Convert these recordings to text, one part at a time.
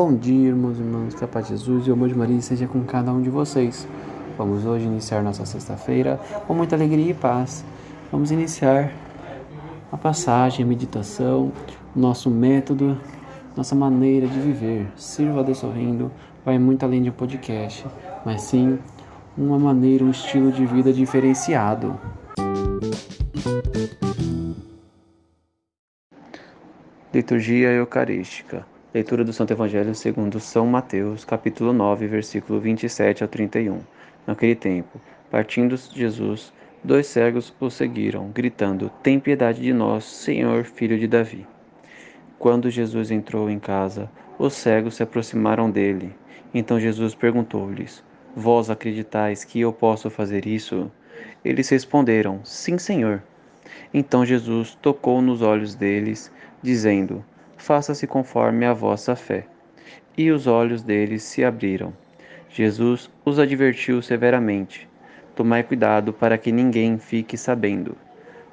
Bom dia, irmãos e irmãs, que a paz de Jesus e o amor de Maria seja com cada um de vocês. Vamos hoje iniciar nossa sexta-feira com muita alegria e paz. Vamos iniciar a passagem, a meditação, nosso método, nossa maneira de viver. Sirva a Deus sorrindo vai muito além de um podcast, mas sim uma maneira, um estilo de vida diferenciado. Liturgia Eucarística. Leitura do Santo Evangelho segundo São Mateus, capítulo 9, versículo 27 ao 31. Naquele tempo, partindo Jesus, dois cegos o seguiram, gritando: Tem piedade de nós, Senhor, filho de Davi. Quando Jesus entrou em casa, os cegos se aproximaram dele. Então Jesus perguntou-lhes: Vós acreditais que eu posso fazer isso? Eles responderam: Sim, Senhor. Então Jesus tocou nos olhos deles, dizendo: Faça-se conforme a vossa fé. E os olhos deles se abriram. Jesus os advertiu severamente: Tomai cuidado para que ninguém fique sabendo.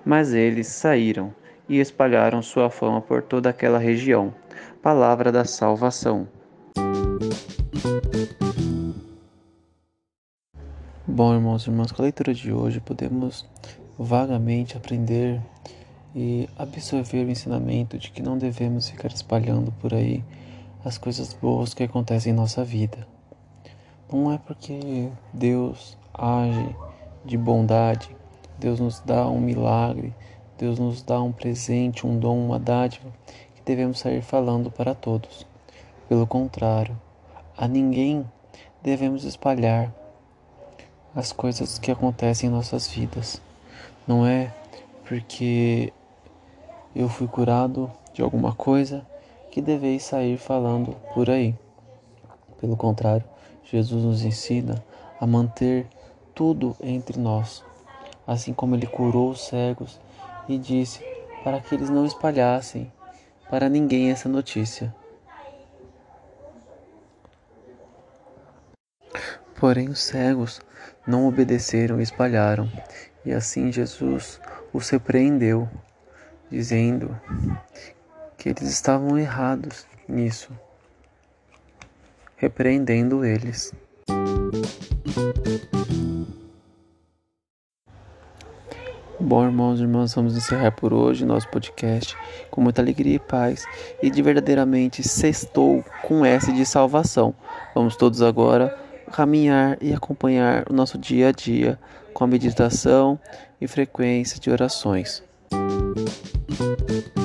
Mas eles saíram e espalharam sua fama por toda aquela região. Palavra da salvação. Bom, irmãos e irmãs, com a leitura de hoje podemos vagamente aprender e absorver o ensinamento de que não devemos ficar espalhando por aí as coisas boas que acontecem em nossa vida. Não é porque Deus age de bondade, Deus nos dá um milagre, Deus nos dá um presente, um dom, uma dádiva, que devemos sair falando para todos. Pelo contrário, a ninguém devemos espalhar as coisas que acontecem em nossas vidas. Não é porque eu fui curado de alguma coisa que deveis sair falando por aí. Pelo contrário, Jesus nos ensina a manter tudo entre nós, assim como ele curou os cegos e disse para que eles não espalhassem para ninguém essa notícia. Porém, os cegos não obedeceram e espalharam, e assim Jesus os repreendeu, dizendo que eles estavam errados nisso, repreendendo eles. Bom, irmãos e irmãs, vamos encerrar por hoje nosso podcast com muita alegria e paz e de verdadeiramente sextou com S de salvação. Vamos todos agora caminhar e acompanhar o nosso dia a dia com a meditação e frequência de orações. Subo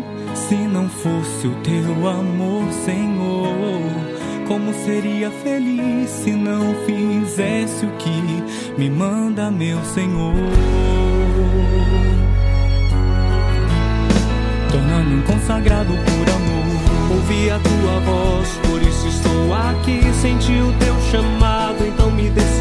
se não fosse o teu amor, Senhor? Como seria feliz se não fizesse o que me manda, meu Senhor? Tornando um consagrado por amor. Ouvi a tua voz, por isso estou aqui. Senti o teu chamado, então me decidi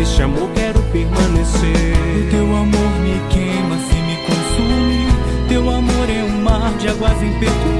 este amor quero permanecer. O teu amor me queima se me consumir. Teu amor é um mar de águas impetuosas